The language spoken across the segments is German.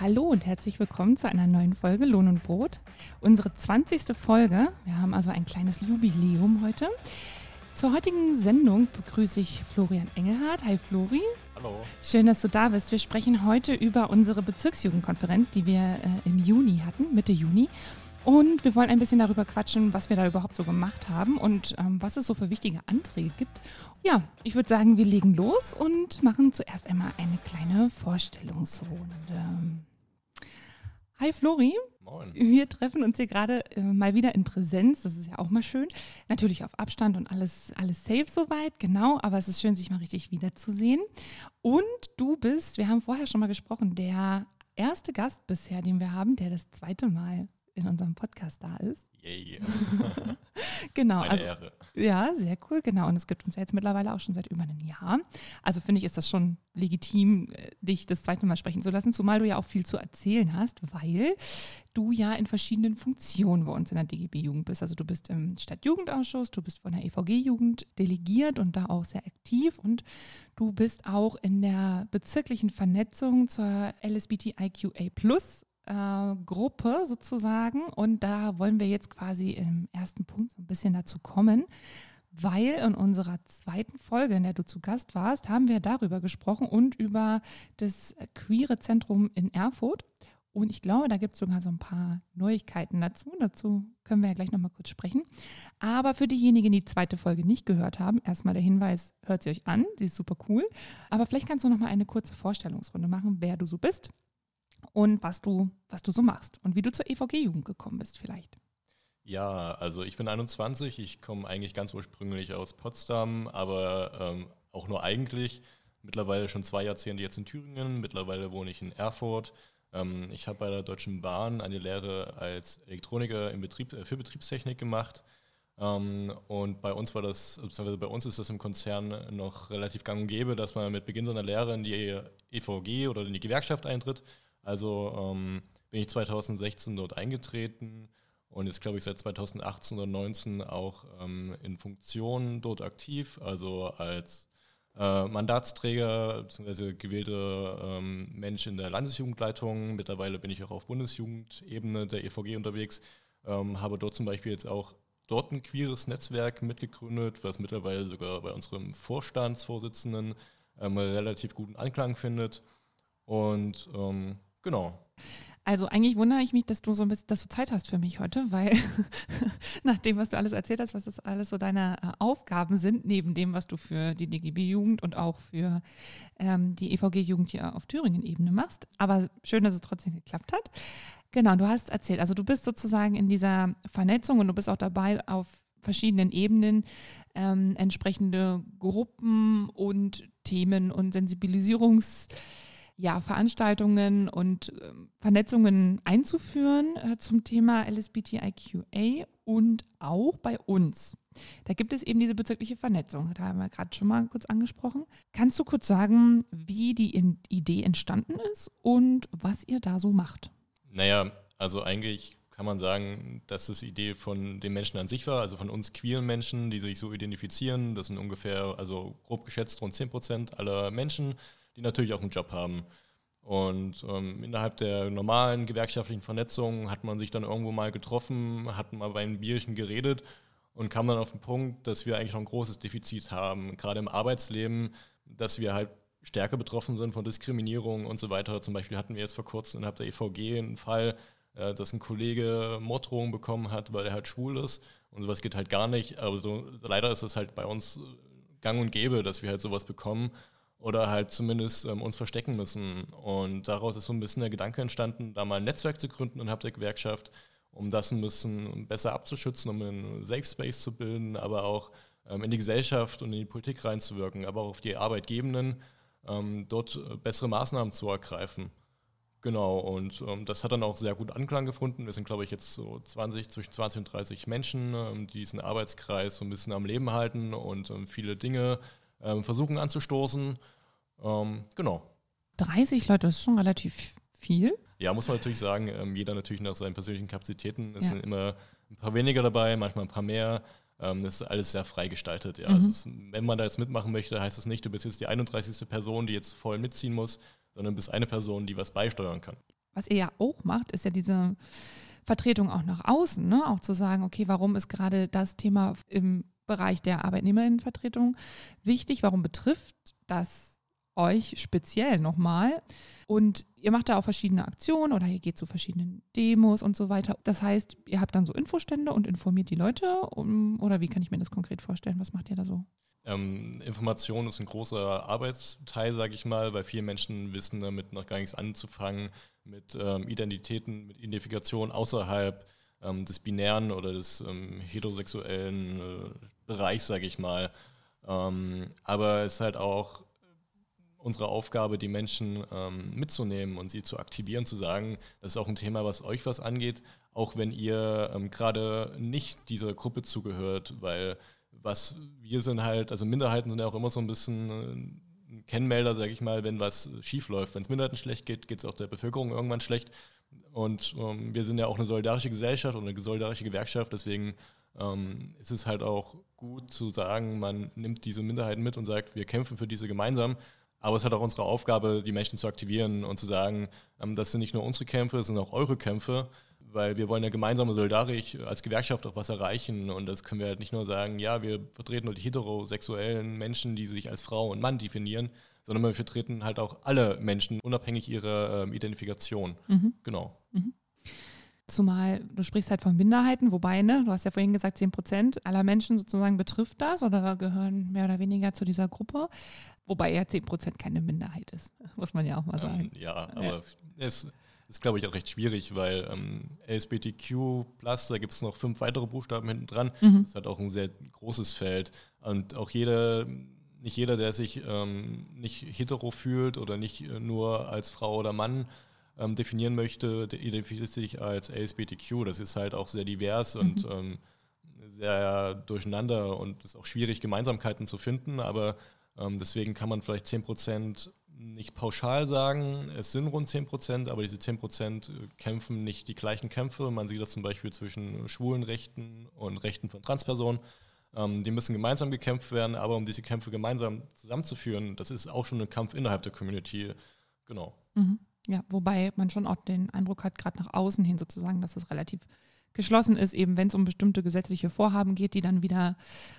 Hallo und herzlich willkommen zu einer neuen Folge Lohn und Brot. Unsere 20. Folge. Wir haben also ein kleines Jubiläum heute. Zur heutigen Sendung begrüße ich Florian Engelhardt. Hi Flori. Hallo. Schön, dass du da bist. Wir sprechen heute über unsere Bezirksjugendkonferenz, die wir äh, im Juni hatten, Mitte Juni. Und wir wollen ein bisschen darüber quatschen, was wir da überhaupt so gemacht haben und ähm, was es so für wichtige Anträge gibt. Ja, ich würde sagen, wir legen los und machen zuerst einmal eine kleine Vorstellungsrunde. Hi Flori. Moin. Wir treffen uns hier gerade äh, mal wieder in Präsenz. Das ist ja auch mal schön. Natürlich auf Abstand und alles, alles safe soweit, genau. Aber es ist schön, sich mal richtig wiederzusehen. Und du bist, wir haben vorher schon mal gesprochen, der erste Gast bisher, den wir haben, der das zweite Mal in unserem Podcast da ist. Yay. Genau. Meine also, Ehre. ja, sehr cool, genau. Und es gibt uns ja jetzt mittlerweile auch schon seit über einem Jahr. Also finde ich, ist das schon legitim, äh, dich das zweite Mal sprechen zu lassen, zumal du ja auch viel zu erzählen hast, weil du ja in verschiedenen Funktionen bei uns in der DGB-Jugend bist. Also du bist im Stadtjugendausschuss, du bist von der EVG-Jugend delegiert und da auch sehr aktiv und du bist auch in der bezirklichen Vernetzung zur LSBTIQA Plus äh, Gruppe sozusagen. Und da wollen wir jetzt quasi im ersten Punkt so ein bisschen dazu kommen, weil in unserer zweiten Folge, in der du zu Gast warst, haben wir darüber gesprochen und über das queere Zentrum in Erfurt. Und ich glaube, da gibt es sogar so ein paar Neuigkeiten dazu. Dazu können wir ja gleich nochmal kurz sprechen. Aber für diejenigen, die die zweite Folge nicht gehört haben, erstmal der Hinweis, hört sie euch an, sie ist super cool. Aber vielleicht kannst du nochmal eine kurze Vorstellungsrunde machen, wer du so bist und was du, was du so machst und wie du zur EVG-Jugend gekommen bist vielleicht. Ja, also ich bin 21, ich komme eigentlich ganz ursprünglich aus Potsdam, aber ähm, auch nur eigentlich. Mittlerweile schon zwei Jahrzehnte jetzt in Thüringen, mittlerweile wohne ich in Erfurt. Ähm, ich habe bei der Deutschen Bahn eine Lehre als Elektroniker Betrieb, äh, für Betriebstechnik gemacht. Ähm, und bei uns war das, beziehungsweise bei uns ist das im Konzern noch relativ gang und gäbe, dass man mit Beginn seiner Lehre in die EVG oder in die Gewerkschaft eintritt. Also ähm, bin ich 2016 dort eingetreten und jetzt glaube ich seit 2018 oder 2019 auch ähm, in Funktion dort aktiv, also als äh, Mandatsträger bzw. gewählter ähm, Mensch in der Landesjugendleitung. Mittlerweile bin ich auch auf Bundesjugendebene der EVG unterwegs, ähm, habe dort zum Beispiel jetzt auch dort ein queeres Netzwerk mitgegründet, was mittlerweile sogar bei unserem Vorstandsvorsitzenden ähm, relativ guten Anklang findet. Und ähm, Genau. Also eigentlich wundere ich mich, dass du so ein bisschen, dass du Zeit hast für mich heute, weil nach dem, was du alles erzählt hast, was das alles so deine äh, Aufgaben sind, neben dem, was du für die DGB-Jugend und auch für ähm, die EVG-Jugend hier auf Thüringen-Ebene machst. Aber schön, dass es trotzdem geklappt hat. Genau, du hast erzählt, also du bist sozusagen in dieser Vernetzung und du bist auch dabei, auf verschiedenen Ebenen ähm, entsprechende Gruppen und Themen und Sensibilisierungs- ja, Veranstaltungen und äh, Vernetzungen einzuführen äh, zum Thema LSBTIQA und auch bei uns. Da gibt es eben diese bezügliche Vernetzung, da haben wir gerade schon mal kurz angesprochen. Kannst du kurz sagen, wie die in Idee entstanden ist und was ihr da so macht? Naja, also eigentlich kann man sagen, dass das Idee von den Menschen an sich war, also von uns queeren Menschen, die sich so identifizieren. Das sind ungefähr, also grob geschätzt, rund 10 Prozent aller Menschen die natürlich auch einen Job haben. Und ähm, innerhalb der normalen gewerkschaftlichen Vernetzung hat man sich dann irgendwo mal getroffen, hat mal bei einem Bierchen geredet und kam dann auf den Punkt, dass wir eigentlich noch ein großes Defizit haben, gerade im Arbeitsleben, dass wir halt stärker betroffen sind von Diskriminierung und so weiter. Zum Beispiel hatten wir jetzt vor kurzem innerhalb der EVG einen Fall, äh, dass ein Kollege Morddrohungen bekommen hat, weil er halt schwul ist. Und sowas geht halt gar nicht. Aber so, leider ist es halt bei uns gang und gäbe, dass wir halt sowas bekommen oder halt zumindest ähm, uns verstecken müssen. Und daraus ist so ein bisschen der Gedanke entstanden, da mal ein Netzwerk zu gründen innerhalb der Gewerkschaft, um das ein bisschen besser abzuschützen, um einen Safe Space zu bilden, aber auch ähm, in die Gesellschaft und in die Politik reinzuwirken, aber auch auf die Arbeitgebenden, ähm, dort äh, bessere Maßnahmen zu ergreifen. Genau, und ähm, das hat dann auch sehr gut Anklang gefunden. Wir sind, glaube ich, jetzt so 20, zwischen 20 und 30 Menschen, ähm, die diesen Arbeitskreis so ein bisschen am Leben halten und ähm, viele Dinge ähm, versuchen anzustoßen. Ähm, genau. 30 Leute, das ist schon relativ viel. Ja, muss man natürlich sagen, ähm, jeder natürlich nach seinen persönlichen Kapazitäten. Es ja. sind immer ein paar weniger dabei, manchmal ein paar mehr. Ähm, das ist alles sehr frei gestaltet. Ja. Mhm. Also ist, wenn man da jetzt mitmachen möchte, heißt es das nicht, du bist jetzt die 31. Person, die jetzt voll mitziehen muss, sondern bist eine Person, die was beisteuern kann. was ihr ja auch macht, ist ja diese Vertretung auch nach außen, ne? auch zu sagen, okay, warum ist gerade das Thema im Bereich der Arbeitnehmerinnenvertretung wichtig? Warum betrifft das euch speziell nochmal? Und ihr macht da auch verschiedene Aktionen oder ihr geht zu verschiedenen Demos und so weiter. Das heißt, ihr habt dann so Infostände und informiert die Leute um, oder wie kann ich mir das konkret vorstellen? Was macht ihr da so? Ähm, Information ist ein großer Arbeitsteil, sage ich mal, weil viele Menschen wissen damit noch gar nichts anzufangen mit ähm, Identitäten, mit Identifikation außerhalb ähm, des binären oder des ähm, heterosexuellen äh, Bereichs, sage ich mal. Ähm, aber es ist halt auch unsere Aufgabe, die Menschen ähm, mitzunehmen und sie zu aktivieren, zu sagen, das ist auch ein Thema, was euch was angeht, auch wenn ihr ähm, gerade nicht dieser Gruppe zugehört, weil was wir sind halt, also Minderheiten sind ja auch immer so ein bisschen äh, Kennmelder, sage ich mal, wenn was schief läuft. Wenn es Minderheiten schlecht geht, geht es auch der Bevölkerung irgendwann schlecht. Und ähm, wir sind ja auch eine solidarische Gesellschaft und eine solidarische Gewerkschaft, deswegen ähm, ist es halt auch gut zu sagen, man nimmt diese Minderheiten mit und sagt, wir kämpfen für diese gemeinsam. Aber es hat auch unsere Aufgabe, die Menschen zu aktivieren und zu sagen, ähm, das sind nicht nur unsere Kämpfe, das sind auch eure Kämpfe weil wir wollen ja gemeinsam solidarisch als Gewerkschaft auch was erreichen und das können wir halt nicht nur sagen, ja, wir vertreten nur die heterosexuellen Menschen, die sich als Frau und Mann definieren, sondern wir vertreten halt auch alle Menschen, unabhängig ihrer ähm, Identifikation. Mhm. Genau. Mhm. Zumal du sprichst halt von Minderheiten, wobei, ne, du hast ja vorhin gesagt, 10 Prozent aller Menschen sozusagen betrifft das oder gehören mehr oder weniger zu dieser Gruppe, wobei ja 10 Prozent keine Minderheit ist, muss man ja auch mal sagen. Ähm, ja, aber ja. es ist, glaube ich, auch recht schwierig, weil ähm, LSBTQ, da gibt es noch fünf weitere Buchstaben hinten dran. Mhm. Das ist halt auch ein sehr großes Feld. Und auch jeder, nicht jeder, der sich ähm, nicht hetero fühlt oder nicht äh, nur als Frau oder Mann ähm, definieren möchte, identifiziert sich als LSBTQ. Das ist halt auch sehr divers mhm. und ähm, sehr durcheinander und es ist auch schwierig, Gemeinsamkeiten zu finden, aber ähm, deswegen kann man vielleicht 10 Prozent nicht pauschal sagen, es sind rund 10 Prozent, aber diese 10 Prozent äh, kämpfen nicht die gleichen Kämpfe. Man sieht das zum Beispiel zwischen schwulen Rechten und Rechten von Transpersonen. Ähm, die müssen gemeinsam gekämpft werden, aber um diese Kämpfe gemeinsam zusammenzuführen, das ist auch schon ein Kampf innerhalb der Community. Genau. Mhm. Ja, wobei man schon auch den Eindruck hat, gerade nach außen hin sozusagen, dass es relativ geschlossen ist, eben wenn es um bestimmte gesetzliche Vorhaben geht, die dann wieder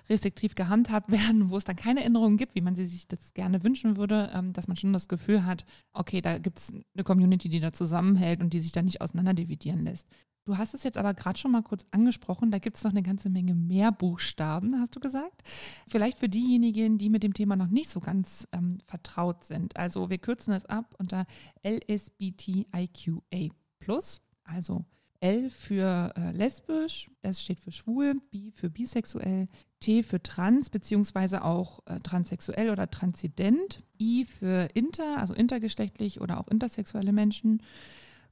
restriktiv gehandhabt werden, wo es dann keine Änderungen gibt, wie man sie sich das gerne wünschen würde, ähm, dass man schon das Gefühl hat, okay, da gibt es eine Community, die da zusammenhält und die sich da nicht auseinanderdividieren lässt. Du hast es jetzt aber gerade schon mal kurz angesprochen, da gibt es noch eine ganze Menge mehr Buchstaben, hast du gesagt. Vielleicht für diejenigen, die mit dem Thema noch nicht so ganz ähm, vertraut sind. Also wir kürzen es ab unter LSBTIQA. Also L für äh, lesbisch, S steht für schwul, B für bisexuell, T für trans beziehungsweise auch äh, transsexuell oder transident, I für inter, also intergeschlechtlich oder auch intersexuelle Menschen,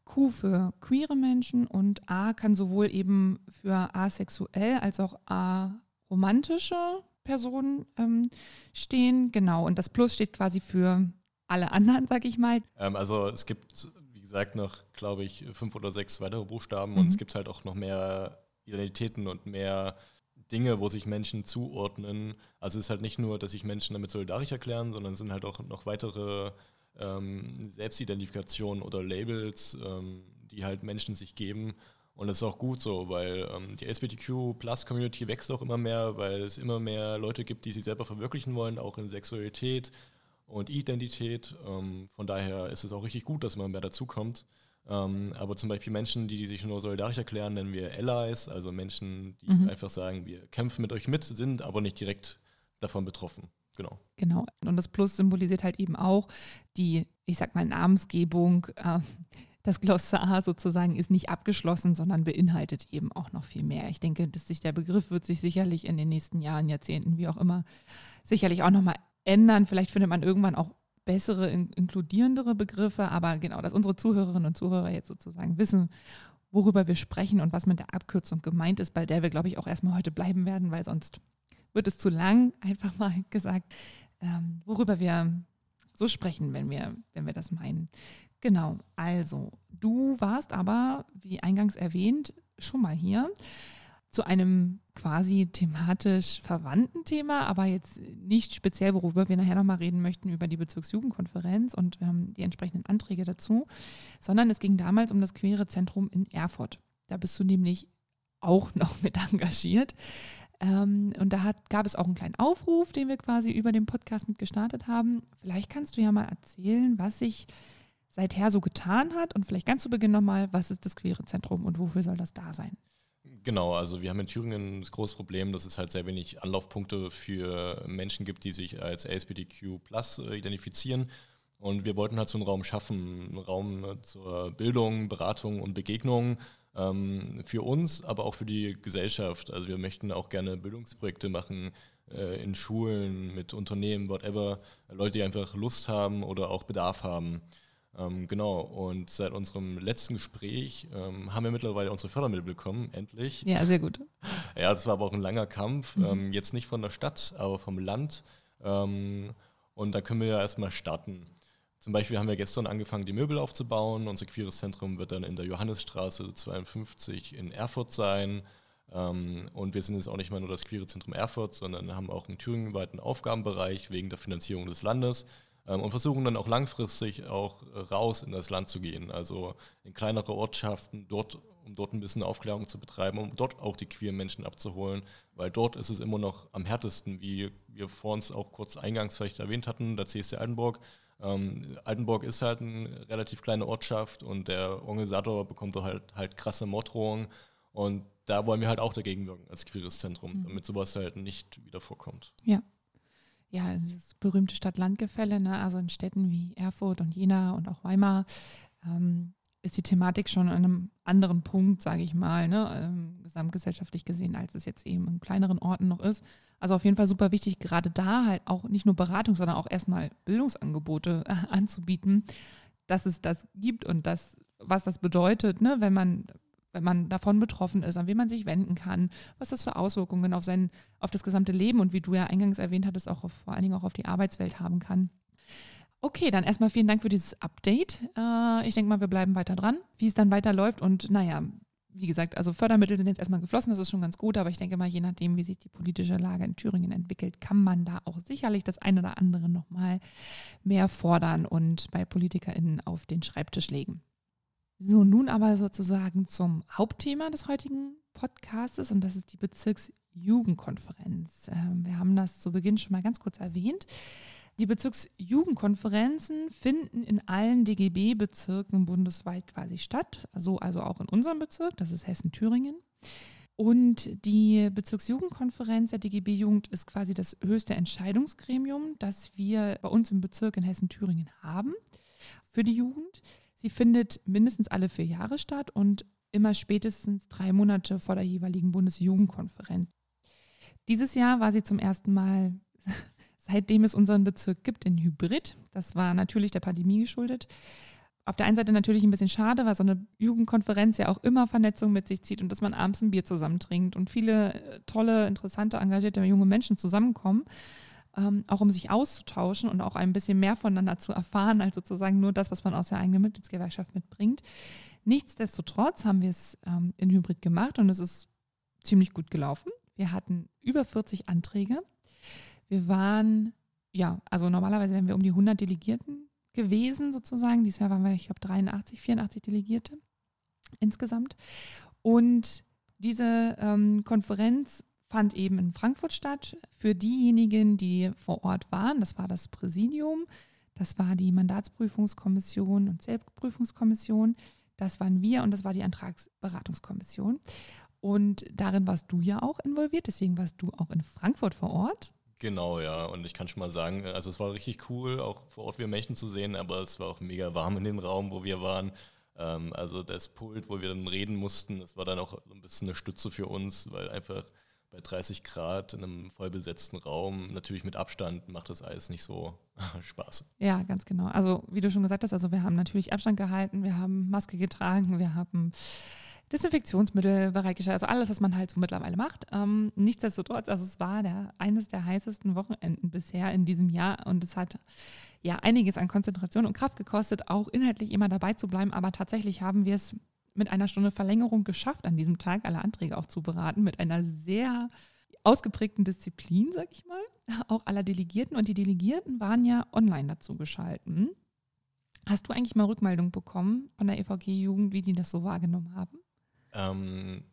Q für queere Menschen und A kann sowohl eben für asexuell als auch aromantische Personen ähm, stehen. Genau, und das Plus steht quasi für alle anderen, sag ich mal. Ähm, also es gibt gesagt, noch, glaube ich, fünf oder sechs weitere Buchstaben mhm. und es gibt halt auch noch mehr Identitäten und mehr Dinge, wo sich Menschen zuordnen. Also es ist halt nicht nur, dass sich Menschen damit solidarisch erklären, sondern es sind halt auch noch weitere ähm, Selbstidentifikationen oder Labels, ähm, die halt Menschen sich geben. Und das ist auch gut so, weil ähm, die LGBTQ-Plus-Community wächst auch immer mehr, weil es immer mehr Leute gibt, die sich selber verwirklichen wollen, auch in Sexualität, und Identität. Ähm, von daher ist es auch richtig gut, dass man mehr dazukommt. Ähm, aber zum Beispiel Menschen, die, die sich nur solidarisch erklären, nennen wir Allies, also Menschen, die mhm. einfach sagen, wir kämpfen mit euch mit, sind aber nicht direkt davon betroffen. Genau. Genau. Und das Plus symbolisiert halt eben auch die, ich sag mal, Namensgebung. Äh, das Glossar sozusagen ist nicht abgeschlossen, sondern beinhaltet eben auch noch viel mehr. Ich denke, dass sich der Begriff wird sich sicherlich in den nächsten Jahren, Jahrzehnten, wie auch immer, sicherlich auch nochmal ändern. Vielleicht findet man irgendwann auch bessere, inkludierendere Begriffe, aber genau, dass unsere Zuhörerinnen und Zuhörer jetzt sozusagen wissen, worüber wir sprechen und was mit der Abkürzung gemeint ist, bei der wir, glaube ich, auch erstmal heute bleiben werden, weil sonst wird es zu lang, einfach mal gesagt, ähm, worüber wir so sprechen, wenn wir, wenn wir das meinen. Genau, also du warst aber, wie eingangs erwähnt, schon mal hier zu einem quasi thematisch verwandten Thema, aber jetzt nicht speziell, worüber wir nachher nochmal reden möchten, über die Bezirksjugendkonferenz und ähm, die entsprechenden Anträge dazu, sondern es ging damals um das Queere Zentrum in Erfurt. Da bist du nämlich auch noch mit engagiert. Ähm, und da hat, gab es auch einen kleinen Aufruf, den wir quasi über den Podcast mit gestartet haben. Vielleicht kannst du ja mal erzählen, was sich seither so getan hat und vielleicht ganz zu Beginn nochmal, was ist das Queere Zentrum und wofür soll das da sein? Genau, also wir haben in Thüringen das große Problem, dass es halt sehr wenig Anlaufpunkte für Menschen gibt, die sich als LSBTQ plus äh, identifizieren. Und wir wollten halt so einen Raum schaffen, einen Raum äh, zur Bildung, Beratung und Begegnung für uns, aber auch für die Gesellschaft. Also wir möchten auch gerne Bildungsprojekte machen äh, in Schulen, mit Unternehmen, whatever, Leute, die einfach Lust haben oder auch Bedarf haben. Ähm, genau, und seit unserem letzten Gespräch ähm, haben wir mittlerweile unsere Fördermittel bekommen, endlich. Ja, sehr gut. Ja, das war aber auch ein langer Kampf, mhm. ähm, jetzt nicht von der Stadt, aber vom Land. Ähm, und da können wir ja erstmal starten. Zum Beispiel haben wir gestern angefangen, die Möbel aufzubauen. Unser queeres Zentrum wird dann in der Johannesstraße 52 in Erfurt sein. Ähm, und wir sind jetzt auch nicht mal nur das queere Zentrum Erfurt, sondern haben auch einen thüringenweiten Aufgabenbereich wegen der Finanzierung des Landes ähm, und versuchen dann auch langfristig auch raus in das Land zu gehen, also in kleinere Ortschaften, dort, um dort ein bisschen Aufklärung zu betreiben, um dort auch die queeren Menschen abzuholen, weil dort ist es immer noch am härtesten, wie wir vor uns auch kurz eingangs vielleicht erwähnt hatten, der CSD Altenburg ähm, Altenburg ist halt eine relativ kleine Ortschaft und der Organisator bekommt auch halt, halt krasse Morddrohungen. Und da wollen wir halt auch dagegen wirken als queeres Zentrum, mhm. damit sowas halt nicht wieder vorkommt. Ja. Ja, das berühmte Stadt-Land-Gefälle, ne? also in Städten wie Erfurt und Jena und auch Weimar, ähm, ist die Thematik schon an einem anderen Punkt, sage ich mal, ne, ähm, gesamtgesellschaftlich gesehen, als es jetzt eben in kleineren Orten noch ist. Also auf jeden Fall super wichtig, gerade da halt auch nicht nur Beratung, sondern auch erstmal Bildungsangebote äh, anzubieten, dass es das gibt und das, was das bedeutet, ne, wenn man wenn man davon betroffen ist, an wen man sich wenden kann, was das für Auswirkungen auf sein, auf das gesamte Leben und wie du ja eingangs erwähnt hattest, auch auf, vor allen Dingen auch auf die Arbeitswelt haben kann. Okay, dann erstmal vielen Dank für dieses Update. Äh, ich denke mal, wir bleiben weiter dran, wie es dann weiterläuft. Und naja, wie gesagt, also Fördermittel sind jetzt erstmal geflossen, das ist schon ganz gut, aber ich denke mal, je nachdem, wie sich die politische Lage in Thüringen entwickelt, kann man da auch sicherlich das eine oder andere nochmal mehr fordern und bei PolitikerInnen auf den Schreibtisch legen. So, nun aber sozusagen zum Hauptthema des heutigen Podcastes und das ist die Bezirksjugendkonferenz. Ähm, wir haben das zu Beginn schon mal ganz kurz erwähnt. Die Bezirksjugendkonferenzen finden in allen DGB-Bezirken bundesweit quasi statt, also, also auch in unserem Bezirk, das ist Hessen-Thüringen. Und die Bezirksjugendkonferenz der DGB-Jugend ist quasi das höchste Entscheidungsgremium, das wir bei uns im Bezirk in Hessen-Thüringen haben für die Jugend. Sie findet mindestens alle vier Jahre statt und immer spätestens drei Monate vor der jeweiligen Bundesjugendkonferenz. Dieses Jahr war sie zum ersten Mal seitdem es unseren Bezirk gibt, in Hybrid. Das war natürlich der Pandemie geschuldet. Auf der einen Seite natürlich ein bisschen schade, weil so eine Jugendkonferenz ja auch immer Vernetzung mit sich zieht und dass man abends ein Bier zusammen trinkt und viele äh, tolle, interessante, engagierte junge Menschen zusammenkommen, ähm, auch um sich auszutauschen und auch ein bisschen mehr voneinander zu erfahren, als sozusagen nur das, was man aus der eigenen Mitgliedsgewerkschaft mitbringt. Nichtsdestotrotz haben wir es ähm, in Hybrid gemacht und es ist ziemlich gut gelaufen. Wir hatten über 40 Anträge wir waren, ja, also normalerweise wären wir um die 100 Delegierten gewesen sozusagen. Dieses Jahr waren wir, ich glaube, 83, 84 Delegierte insgesamt. Und diese ähm, Konferenz fand eben in Frankfurt statt. Für diejenigen, die vor Ort waren, das war das Präsidium, das war die Mandatsprüfungskommission und Selbstprüfungskommission, das waren wir und das war die Antragsberatungskommission. Und darin warst du ja auch involviert, deswegen warst du auch in Frankfurt vor Ort. Genau, ja. Und ich kann schon mal sagen, also es war richtig cool, auch vor Ort wir Menschen zu sehen, aber es war auch mega warm in dem Raum, wo wir waren. Ähm, also das Pult, wo wir dann reden mussten, das war dann auch so ein bisschen eine Stütze für uns, weil einfach bei 30 Grad in einem vollbesetzten Raum, natürlich mit Abstand, macht das alles nicht so Spaß. Ja, ganz genau. Also wie du schon gesagt hast, also wir haben natürlich Abstand gehalten, wir haben Maske getragen, wir haben Desinfektionsmittel bereitgestellt, also alles, was man halt so mittlerweile macht. Ähm, nichtsdestotrotz, also es war der, eines der heißesten Wochenenden bisher in diesem Jahr und es hat ja einiges an Konzentration und Kraft gekostet, auch inhaltlich immer dabei zu bleiben, aber tatsächlich haben wir es mit einer Stunde Verlängerung geschafft, an diesem Tag alle Anträge auch zu beraten, mit einer sehr ausgeprägten Disziplin, sag ich mal, auch aller Delegierten. Und die Delegierten waren ja online dazu geschalten. Hast du eigentlich mal Rückmeldung bekommen von der EVG-Jugend, wie die das so wahrgenommen haben? Ähm,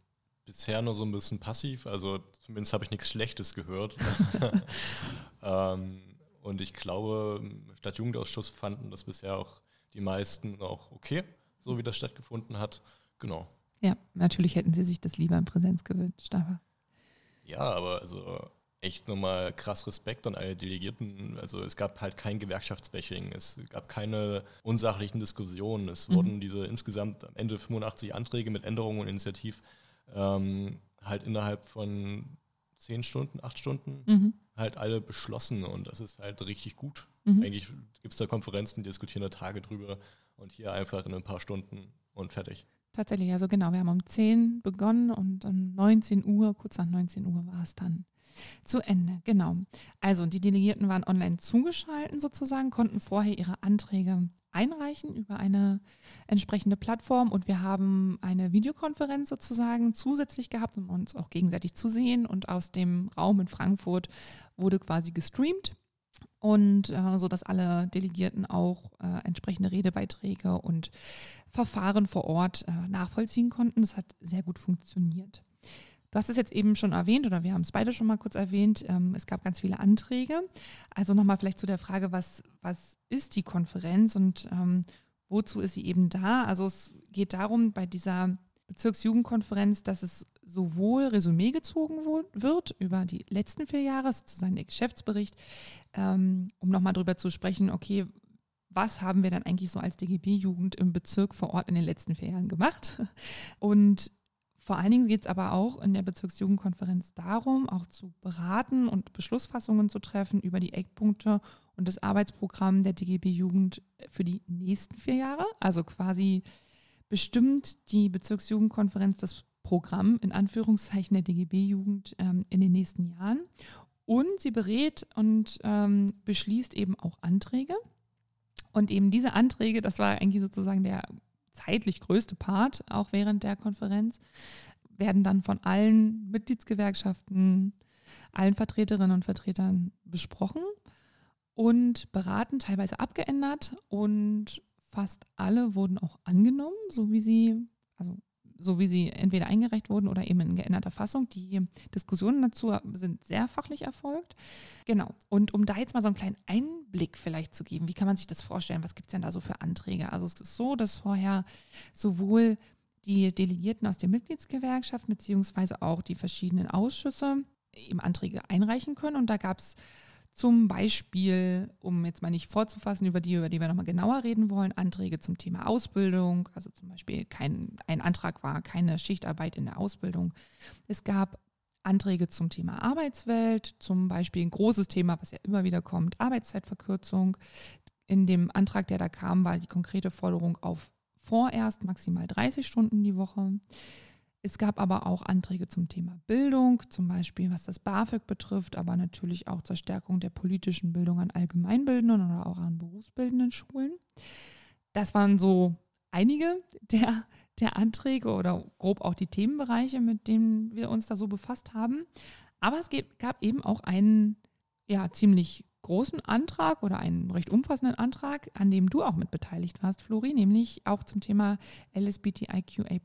bisher nur so ein bisschen passiv, also zumindest habe ich nichts Schlechtes gehört. ähm, und ich glaube, Stadtjugendausschuss fanden das bisher auch die meisten auch okay, so wie das stattgefunden hat. Genau. Ja, natürlich hätten sie sich das lieber in Präsenz gewünscht, aber. Ja, aber also echt nochmal krass Respekt an alle Delegierten. Also es gab halt kein Gewerkschaftsbashing, es gab keine unsachlichen Diskussionen. Es mhm. wurden diese insgesamt am Ende 85 Anträge mit Änderungen und Initiativ ähm, halt innerhalb von zehn Stunden, acht Stunden mhm. halt alle beschlossen und das ist halt richtig gut. Mhm. Eigentlich gibt es da Konferenzen, die diskutieren da Tage drüber und hier einfach in ein paar Stunden und fertig. Tatsächlich, also genau, wir haben um 10 begonnen und um 19 Uhr, kurz nach 19 Uhr war es dann zu Ende, genau. Also die Delegierten waren online zugeschaltet sozusagen, konnten vorher ihre Anträge einreichen über eine entsprechende Plattform und wir haben eine Videokonferenz sozusagen zusätzlich gehabt, um uns auch gegenseitig zu sehen und aus dem Raum in Frankfurt wurde quasi gestreamt und äh, so dass alle Delegierten auch äh, entsprechende Redebeiträge und Verfahren vor Ort äh, nachvollziehen konnten. Das hat sehr gut funktioniert. Du hast es jetzt eben schon erwähnt oder wir haben es beide schon mal kurz erwähnt. Ähm, es gab ganz viele Anträge. Also nochmal vielleicht zu der Frage, was, was ist die Konferenz und ähm, wozu ist sie eben da? Also es geht darum, bei dieser Bezirksjugendkonferenz, dass es sowohl Resümee gezogen wird über die letzten vier Jahre, sozusagen der Geschäftsbericht, ähm, um nochmal darüber zu sprechen, okay, was haben wir dann eigentlich so als DGB-Jugend im Bezirk vor Ort in den letzten vier Jahren gemacht? Und vor allen Dingen geht es aber auch in der Bezirksjugendkonferenz darum, auch zu beraten und Beschlussfassungen zu treffen über die Eckpunkte und das Arbeitsprogramm der DGB Jugend für die nächsten vier Jahre. Also quasi bestimmt die Bezirksjugendkonferenz das Programm in Anführungszeichen der DGB Jugend ähm, in den nächsten Jahren. Und sie berät und ähm, beschließt eben auch Anträge. Und eben diese Anträge, das war eigentlich sozusagen der zeitlich größte Part, auch während der Konferenz, werden dann von allen Mitgliedsgewerkschaften, allen Vertreterinnen und Vertretern besprochen und beraten, teilweise abgeändert. Und fast alle wurden auch angenommen, so wie sie, also so wie sie entweder eingereicht wurden oder eben in geänderter Fassung. Die Diskussionen dazu sind sehr fachlich erfolgt. Genau. Und um da jetzt mal so einen kleinen Einblick vielleicht zu geben, wie kann man sich das vorstellen? Was gibt es denn da so für Anträge? Also es ist so, dass vorher sowohl die Delegierten aus der Mitgliedsgewerkschaft beziehungsweise auch die verschiedenen Ausschüsse eben Anträge einreichen können. Und da gab es zum Beispiel, um jetzt mal nicht vorzufassen, über die, über die wir nochmal genauer reden wollen, Anträge zum Thema Ausbildung. Also zum Beispiel kein, ein Antrag war keine Schichtarbeit in der Ausbildung. Es gab Anträge zum Thema Arbeitswelt, zum Beispiel ein großes Thema, was ja immer wieder kommt, Arbeitszeitverkürzung. In dem Antrag, der da kam, war die konkrete Forderung auf vorerst maximal 30 Stunden die Woche. Es gab aber auch Anträge zum Thema Bildung, zum Beispiel was das BAföG betrifft, aber natürlich auch zur Stärkung der politischen Bildung an allgemeinbildenden oder auch an berufsbildenden Schulen. Das waren so einige der, der Anträge oder grob auch die Themenbereiche, mit denen wir uns da so befasst haben. Aber es gab eben auch einen ja, ziemlich großen Antrag oder einen recht umfassenden Antrag, an dem du auch mit beteiligt warst, Flori, nämlich auch zum Thema LSBTIQA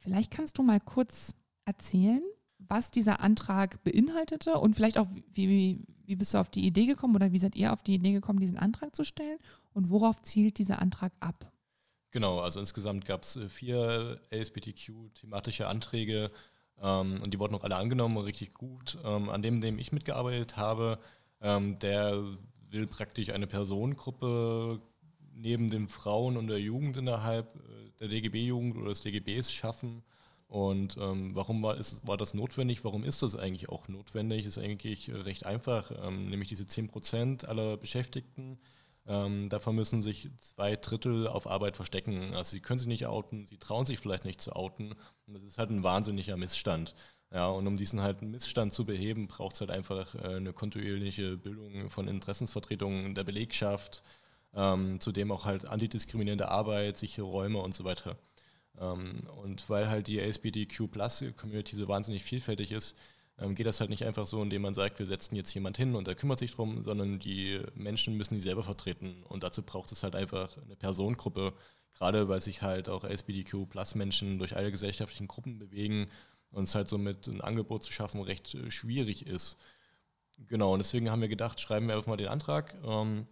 Vielleicht kannst du mal kurz erzählen, was dieser Antrag beinhaltete und vielleicht auch, wie, wie bist du auf die Idee gekommen oder wie seid ihr auf die Idee gekommen, diesen Antrag zu stellen und worauf zielt dieser Antrag ab? Genau, also insgesamt gab es äh, vier LSBTQ-thematische Anträge ähm, und die wurden auch alle angenommen, richtig gut. Ähm, an dem, dem ich mitgearbeitet habe, ähm, der will praktisch eine Personengruppe neben den Frauen und der Jugend innerhalb äh, der DGB-Jugend oder des DGBs schaffen. Und ähm, warum war, ist, war das notwendig? Warum ist das eigentlich auch notwendig? Ist eigentlich recht einfach, ähm, nämlich diese 10 Prozent aller Beschäftigten. Ähm, davon müssen sich zwei Drittel auf Arbeit verstecken. Also sie können sich nicht outen, sie trauen sich vielleicht nicht zu outen. Und das ist halt ein wahnsinniger Missstand. Ja, und um diesen halt Missstand zu beheben, braucht es halt einfach äh, eine kontinuierliche Bildung von Interessensvertretungen der Belegschaft, ähm, zudem auch halt antidiskriminierende Arbeit, sichere Räume und so weiter. Ähm, und weil halt die LSBTQ-Plus-Community so wahnsinnig vielfältig ist, ähm, geht das halt nicht einfach so, indem man sagt, wir setzen jetzt jemand hin und der kümmert sich drum, sondern die Menschen müssen die selber vertreten. Und dazu braucht es halt einfach eine Personengruppe, gerade weil sich halt auch LSBTQ-Plus-Menschen durch alle gesellschaftlichen Gruppen bewegen und es halt somit ein Angebot zu schaffen recht schwierig ist. Genau, und deswegen haben wir gedacht, schreiben wir einfach mal den Antrag. Ähm,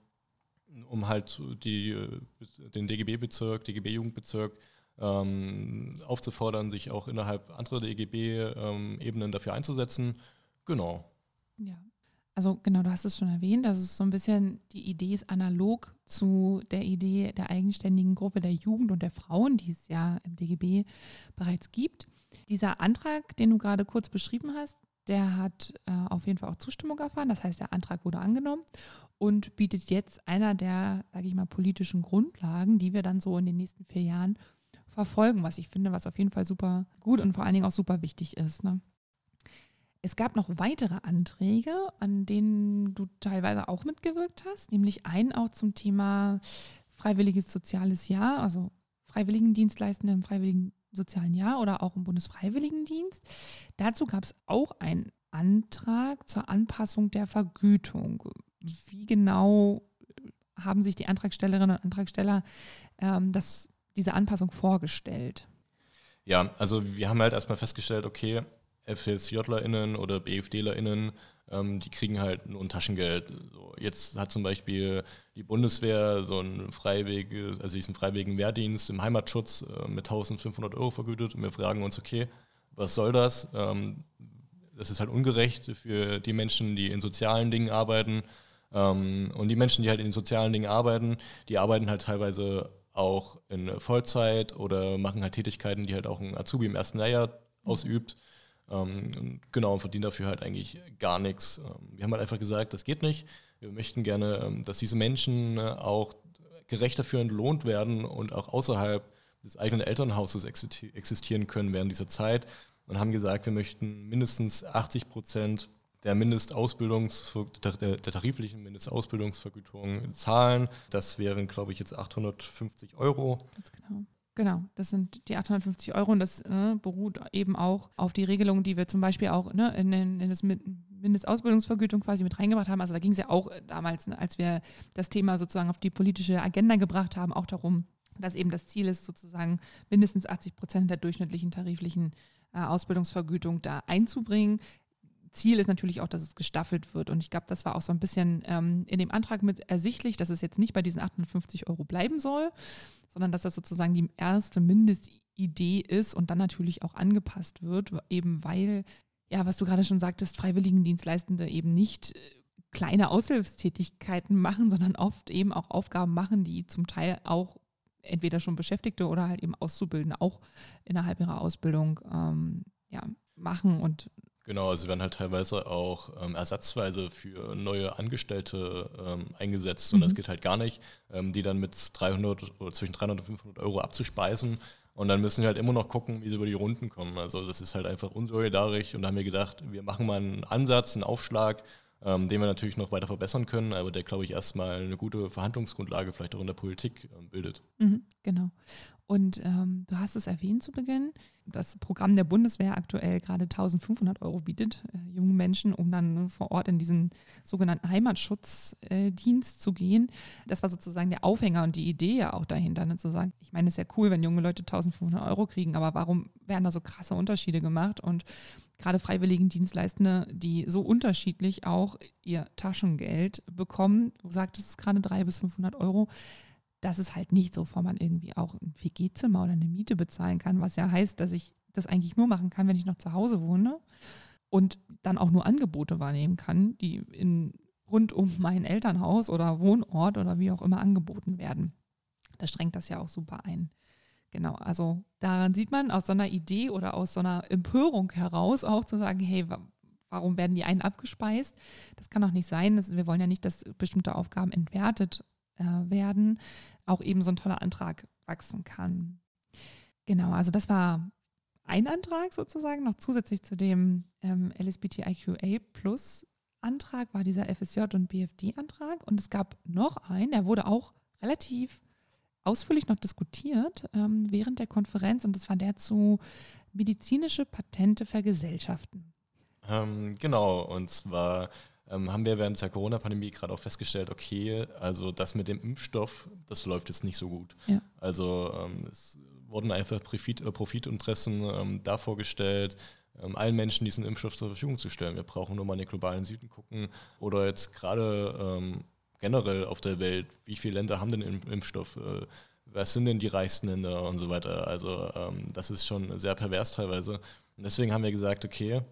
um halt die, äh, den DGB-Bezirk, DGB-Jugendbezirk ähm, aufzufordern, sich auch innerhalb anderer DGB-Ebenen ähm, dafür einzusetzen. Genau. Ja. Also genau, du hast es schon erwähnt, dass es so ein bisschen die Idee ist analog zu der Idee der eigenständigen Gruppe der Jugend und der Frauen, die es ja im DGB bereits gibt. Dieser Antrag, den du gerade kurz beschrieben hast, der hat äh, auf jeden Fall auch Zustimmung erfahren. Das heißt, der Antrag wurde angenommen und bietet jetzt einer der, sage ich mal, politischen Grundlagen, die wir dann so in den nächsten vier Jahren verfolgen, was ich finde, was auf jeden Fall super gut und vor allen Dingen auch super wichtig ist. Ne? Es gab noch weitere Anträge, an denen du teilweise auch mitgewirkt hast, nämlich einen auch zum Thema freiwilliges soziales Jahr, also Freiwilligendienstleistende im freiwilligen sozialen Jahr oder auch im Bundesfreiwilligendienst. Dazu gab es auch einen Antrag zur Anpassung der Vergütung. Wie genau haben sich die Antragstellerinnen und Antragsteller ähm, das, diese Anpassung vorgestellt? Ja, also wir haben halt erstmal festgestellt, okay, FSJlerInnen oder BFDlerInnen, ähm, die kriegen halt nur ein Taschengeld. So, jetzt hat zum Beispiel die Bundeswehr so einen freiwilligen, also diesen freiwilligen Wehrdienst im Heimatschutz äh, mit 1500 Euro vergütet und wir fragen uns, okay, was soll das? Ähm, das ist halt ungerecht für die Menschen, die in sozialen Dingen arbeiten. Ähm, und die Menschen, die halt in den sozialen Dingen arbeiten, die arbeiten halt teilweise auch in Vollzeit oder machen halt Tätigkeiten, die halt auch ein Azubi im ersten Lehrjahr ausübt. Ähm, genau, und verdienen dafür halt eigentlich gar nichts. Ähm, wir haben halt einfach gesagt, das geht nicht. Wir möchten gerne, ähm, dass diese Menschen äh, auch gerecht dafür entlohnt werden und auch außerhalb des eigenen Elternhauses existieren können während dieser Zeit und haben gesagt, wir möchten mindestens 80 Prozent der Mindestausbildungs der, tariflichen Mindestausbildungsvergütung zahlen. Das wären, glaube ich, jetzt 850 Euro. Genau. Genau, das sind die 850 Euro und das äh, beruht eben auch auf die Regelungen, die wir zum Beispiel auch ne, in, in, in das Mindestausbildungsvergütung quasi mit reingebracht haben. Also da ging es ja auch äh, damals, ne, als wir das Thema sozusagen auf die politische Agenda gebracht haben, auch darum, dass eben das Ziel ist, sozusagen mindestens 80 Prozent der durchschnittlichen tariflichen äh, Ausbildungsvergütung da einzubringen. Ziel ist natürlich auch, dass es gestaffelt wird. Und ich glaube, das war auch so ein bisschen ähm, in dem Antrag mit ersichtlich, dass es jetzt nicht bei diesen 850 Euro bleiben soll, sondern dass das sozusagen die erste Mindestidee ist und dann natürlich auch angepasst wird, eben weil, ja, was du gerade schon sagtest, Freiwilligendienstleistende eben nicht äh, kleine Aushilfstätigkeiten machen, sondern oft eben auch Aufgaben machen, die zum Teil auch entweder schon Beschäftigte oder halt eben Auszubildende auch innerhalb ihrer Ausbildung ähm, ja, machen und Genau, also werden halt teilweise auch ähm, ersatzweise für neue Angestellte ähm, eingesetzt und mhm. das geht halt gar nicht, ähm, die dann mit 300 oder zwischen 300 und 500 Euro abzuspeisen und dann müssen wir halt immer noch gucken, wie sie über die Runden kommen. Also das ist halt einfach unsolidarisch und da haben wir gedacht, wir machen mal einen Ansatz, einen Aufschlag, ähm, den wir natürlich noch weiter verbessern können, aber der, glaube ich, erstmal eine gute Verhandlungsgrundlage vielleicht auch in der Politik ähm, bildet. Mhm, genau. Und ähm, du hast es erwähnt zu Beginn, das Programm der Bundeswehr aktuell gerade 1500 Euro bietet, äh, jungen Menschen, um dann vor Ort in diesen sogenannten Heimatschutzdienst äh, zu gehen. Das war sozusagen der Aufhänger und die Idee ja auch dahinter, ne, zu sagen, ich meine, es ist ja cool, wenn junge Leute 1500 Euro kriegen, aber warum werden da so krasse Unterschiede gemacht? Und gerade Freiwilligendienstleistende, die so unterschiedlich auch ihr Taschengeld bekommen, du sagtest es gerade 300 bis 500 Euro, das ist halt nicht so, wo man irgendwie auch ein WG-Zimmer oder eine Miete bezahlen kann, was ja heißt, dass ich das eigentlich nur machen kann, wenn ich noch zu Hause wohne und dann auch nur Angebote wahrnehmen kann, die in, rund um mein Elternhaus oder Wohnort oder wie auch immer angeboten werden. Das strengt das ja auch super ein. Genau, also daran sieht man aus so einer Idee oder aus so einer Empörung heraus auch zu sagen, hey, warum werden die einen abgespeist? Das kann doch nicht sein. Das, wir wollen ja nicht, dass bestimmte Aufgaben entwertet äh, werden, auch eben so ein toller Antrag wachsen kann. Genau, also das war ein Antrag sozusagen, noch zusätzlich zu dem ähm, LSBTIQA Plus Antrag war dieser FSJ und BFD Antrag und es gab noch einen, der wurde auch relativ ausführlich noch diskutiert ähm, während der Konferenz und das war der zu medizinische Patente vergesellschaften. Ähm, genau, und zwar ähm, haben wir während der Corona-Pandemie gerade auch festgestellt, okay, also das mit dem Impfstoff, das läuft jetzt nicht so gut. Ja. Also ähm, es wurden einfach Profit, äh, Profitinteressen ähm, da vorgestellt, ähm, allen Menschen diesen Impfstoff zur Verfügung zu stellen. Wir brauchen nur mal in den globalen Süden gucken oder jetzt gerade ähm, generell auf der Welt, wie viele Länder haben denn Impfstoff? Äh, was sind denn die reichsten Länder und so weiter? Also ähm, das ist schon sehr pervers teilweise. Und deswegen haben wir gesagt, okay,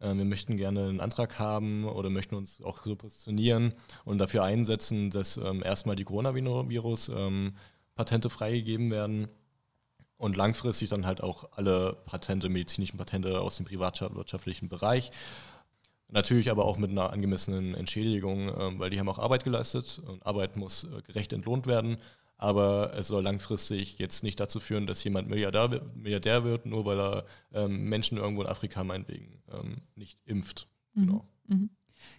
äh, wir möchten gerne einen Antrag haben oder möchten uns auch so positionieren und dafür einsetzen, dass ähm, erstmal die Coronavirus-Patente ähm, freigegeben werden und langfristig dann halt auch alle Patente, medizinischen Patente aus dem privatwirtschaftlichen Bereich. Natürlich aber auch mit einer angemessenen Entschädigung, ähm, weil die haben auch Arbeit geleistet und Arbeit muss äh, gerecht entlohnt werden. Aber es soll langfristig jetzt nicht dazu führen, dass jemand Milliardär, Milliardär wird, nur weil er ähm, Menschen irgendwo in Afrika meinetwegen ähm, nicht impft. Mhm. Genau. Mhm.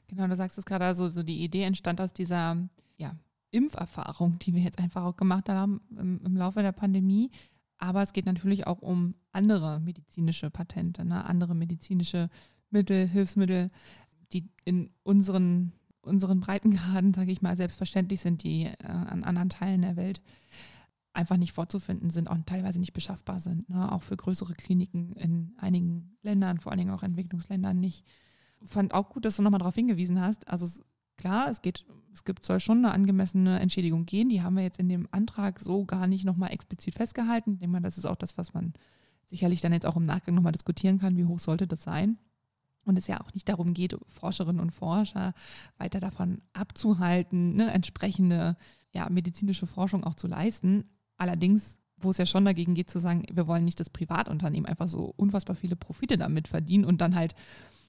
Genau, du sagst es gerade, also so die Idee entstand aus dieser ja, Impferfahrung, die wir jetzt einfach auch gemacht haben im, im Laufe der Pandemie. Aber es geht natürlich auch um andere medizinische Patente, ne? andere medizinische Mittel, Hilfsmittel, die in unseren unseren Breitengraden, sage ich mal, selbstverständlich sind, die äh, an anderen Teilen der Welt einfach nicht vorzufinden sind, auch teilweise nicht beschaffbar sind. Ne? Auch für größere Kliniken in einigen Ländern, vor allen Dingen auch Entwicklungsländern nicht. Fand auch gut, dass du nochmal darauf hingewiesen hast. Also es, klar, es geht, es gibt, soll schon eine angemessene Entschädigung gehen. Die haben wir jetzt in dem Antrag so gar nicht nochmal explizit festgehalten. Ich denke mal, das ist auch das, was man sicherlich dann jetzt auch im Nachgang nochmal diskutieren kann. Wie hoch sollte das sein? Und es ja auch nicht darum geht, Forscherinnen und Forscher weiter davon abzuhalten, ne, entsprechende ja, medizinische Forschung auch zu leisten. Allerdings, wo es ja schon dagegen geht, zu sagen, wir wollen nicht das Privatunternehmen einfach so unfassbar viele Profite damit verdienen und dann halt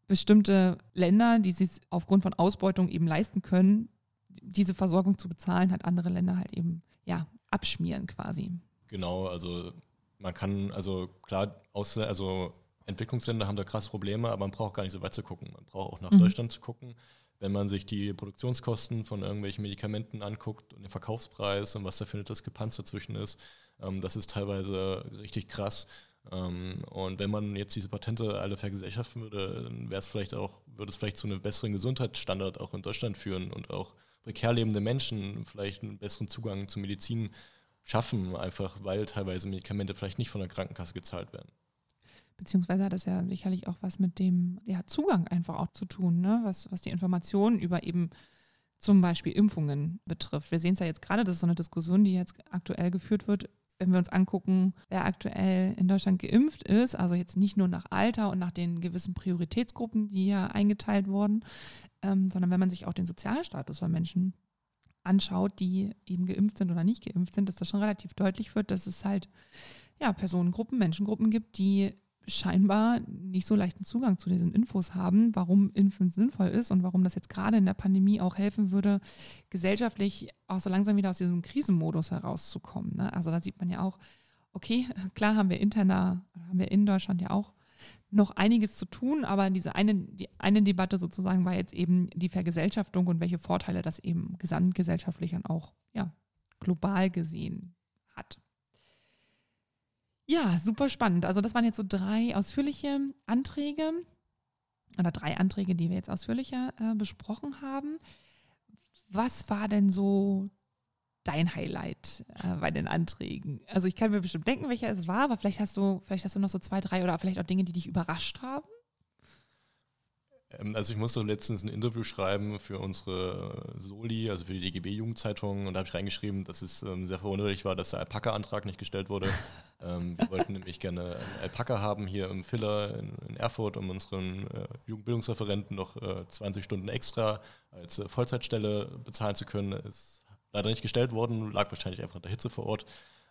bestimmte Länder, die sich aufgrund von Ausbeutung eben leisten können, diese Versorgung zu bezahlen, hat andere Länder halt eben ja abschmieren quasi. Genau, also man kann, also klar, aus, also Entwicklungsländer haben da krasse Probleme, aber man braucht gar nicht so weit zu gucken. Man braucht auch nach mhm. Deutschland zu gucken. Wenn man sich die Produktionskosten von irgendwelchen Medikamenten anguckt und den Verkaufspreis und was da für eine Diskrepanz dazwischen ist, ähm, das ist teilweise richtig krass. Ähm, und wenn man jetzt diese Patente alle vergesellschaften würde, dann wäre es vielleicht auch, würde es vielleicht zu einem besseren Gesundheitsstandard auch in Deutschland führen und auch prekär lebende Menschen vielleicht einen besseren Zugang zu Medizin schaffen, einfach weil teilweise Medikamente vielleicht nicht von der Krankenkasse gezahlt werden. Beziehungsweise hat das ja sicherlich auch was mit dem ja, Zugang einfach auch zu tun, ne? was, was die Informationen über eben zum Beispiel Impfungen betrifft. Wir sehen es ja jetzt gerade, das ist so eine Diskussion, die jetzt aktuell geführt wird, wenn wir uns angucken, wer aktuell in Deutschland geimpft ist, also jetzt nicht nur nach Alter und nach den gewissen Prioritätsgruppen, die ja eingeteilt wurden, ähm, sondern wenn man sich auch den Sozialstatus von Menschen anschaut, die eben geimpft sind oder nicht geimpft sind, dass das schon relativ deutlich wird, dass es halt ja, Personengruppen, Menschengruppen gibt, die scheinbar nicht so leichten Zugang zu diesen Infos haben, warum Impfen sinnvoll ist und warum das jetzt gerade in der Pandemie auch helfen würde, gesellschaftlich auch so langsam wieder aus diesem Krisenmodus herauszukommen. Ne? Also da sieht man ja auch, okay, klar haben wir interner, haben wir in Deutschland ja auch noch einiges zu tun, aber diese eine, die eine Debatte sozusagen war jetzt eben die Vergesellschaftung und welche Vorteile das eben gesamtgesellschaftlich und auch ja, global gesehen hat. Ja, super spannend. Also das waren jetzt so drei ausführliche Anträge oder drei Anträge, die wir jetzt ausführlicher äh, besprochen haben. Was war denn so dein Highlight äh, bei den Anträgen? Also ich kann mir bestimmt denken, welcher es war, aber vielleicht hast du, vielleicht hast du noch so zwei, drei oder vielleicht auch Dinge, die dich überrascht haben. Ähm, also ich musste letztens ein Interview schreiben für unsere Soli, also für die DGB-Jugendzeitung, und da habe ich reingeschrieben, dass es ähm, sehr verwunderlich war, dass der Alpaka-Antrag nicht gestellt wurde. ähm, wir wollten nämlich gerne einen Alpaka haben hier im Filler in, in Erfurt, um unseren äh, Jugendbildungsreferenten noch äh, 20 Stunden extra als äh, Vollzeitstelle bezahlen zu können. Ist leider nicht gestellt worden, lag wahrscheinlich einfach in der Hitze vor Ort.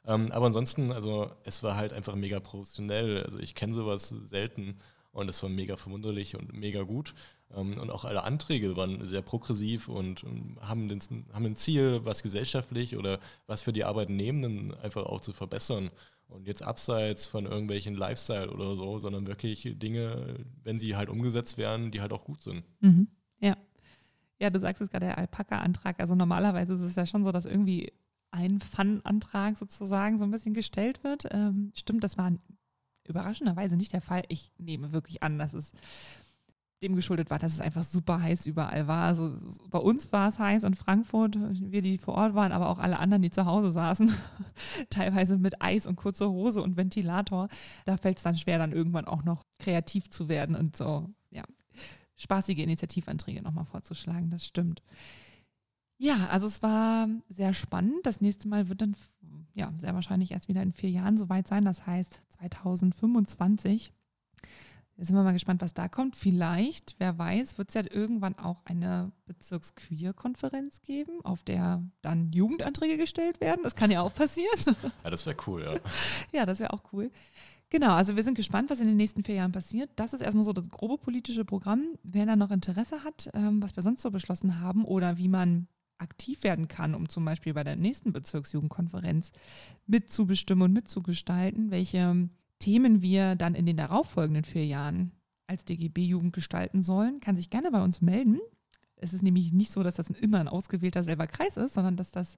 Ähm, aber ansonsten, also es war halt einfach mega professionell. Also ich kenne sowas selten. Und das war mega verwunderlich und mega gut. Ähm, und auch alle Anträge waren sehr progressiv und ähm, haben, den, haben ein Ziel, was gesellschaftlich oder was für die Arbeitnehmenden einfach auch zu verbessern. Und jetzt abseits von irgendwelchen Lifestyle oder so, sondern wirklich Dinge, wenn sie halt umgesetzt werden, die halt auch gut sind. Mhm. Ja. Ja, du sagst es gerade, der Alpaka-Antrag. Also normalerweise ist es ja schon so, dass irgendwie ein Fun-Antrag sozusagen so ein bisschen gestellt wird. Ähm, stimmt, das war überraschenderweise nicht der Fall. Ich nehme wirklich an, dass es dem geschuldet war, dass es einfach super heiß überall war. Also bei uns war es heiß in Frankfurt, wir, die vor Ort waren, aber auch alle anderen, die zu Hause saßen, teilweise mit Eis und kurzer Hose und Ventilator. Da fällt es dann schwer, dann irgendwann auch noch kreativ zu werden und so, ja, spaßige Initiativanträge nochmal vorzuschlagen. Das stimmt. Ja, also es war sehr spannend. Das nächste Mal wird dann ja sehr wahrscheinlich erst wieder in vier Jahren soweit sein. Das heißt 2025. Jetzt sind wir mal gespannt, was da kommt. Vielleicht, wer weiß, wird es ja irgendwann auch eine Bezirksqueer-Konferenz geben, auf der dann Jugendanträge gestellt werden. Das kann ja auch passieren. Ja, das wäre cool, ja. ja, das wäre auch cool. Genau, also wir sind gespannt, was in den nächsten vier Jahren passiert. Das ist erstmal so das grobe politische Programm. Wer da noch Interesse hat, ähm, was wir sonst so beschlossen haben oder wie man aktiv werden kann, um zum Beispiel bei der nächsten Bezirksjugendkonferenz mitzubestimmen und mitzugestalten, welche Themen wir dann in den darauffolgenden vier Jahren als DGB-Jugend gestalten sollen, kann sich gerne bei uns melden. Es ist nämlich nicht so, dass das immer ein ausgewählter selber Kreis ist, sondern dass das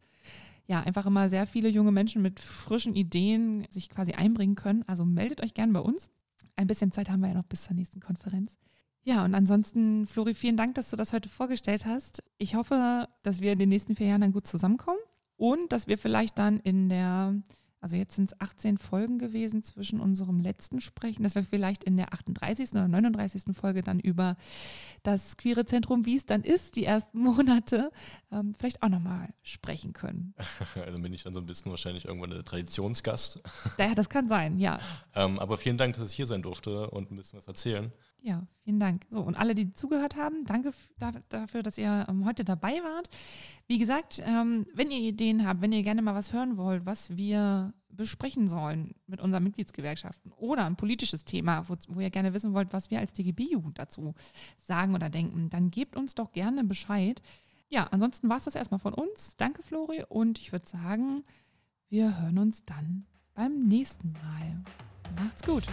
ja einfach immer sehr viele junge Menschen mit frischen Ideen sich quasi einbringen können. Also meldet euch gerne bei uns. Ein bisschen Zeit haben wir ja noch bis zur nächsten Konferenz. Ja, und ansonsten, Flori, vielen Dank, dass du das heute vorgestellt hast. Ich hoffe, dass wir in den nächsten vier Jahren dann gut zusammenkommen und dass wir vielleicht dann in der, also jetzt sind es 18 Folgen gewesen zwischen unserem letzten Sprechen, dass wir vielleicht in der 38. oder 39. Folge dann über das Queere Zentrum, wie es dann ist, die ersten Monate, ähm, vielleicht auch nochmal sprechen können. Also bin ich dann so ein bisschen wahrscheinlich irgendwann der Traditionsgast. Ja, das kann sein, ja. ähm, aber vielen Dank, dass ich hier sein durfte und ein bisschen was erzählen. Ja, vielen Dank. So, und alle, die zugehört haben, danke dafür, dass ihr ähm, heute dabei wart. Wie gesagt, ähm, wenn ihr Ideen habt, wenn ihr gerne mal was hören wollt, was wir besprechen sollen mit unseren Mitgliedsgewerkschaften oder ein politisches Thema, wo, wo ihr gerne wissen wollt, was wir als DGB-Jugend dazu sagen oder denken, dann gebt uns doch gerne Bescheid. Ja, ansonsten war es das erstmal von uns. Danke, Flori. Und ich würde sagen, wir hören uns dann beim nächsten Mal. Macht's gut.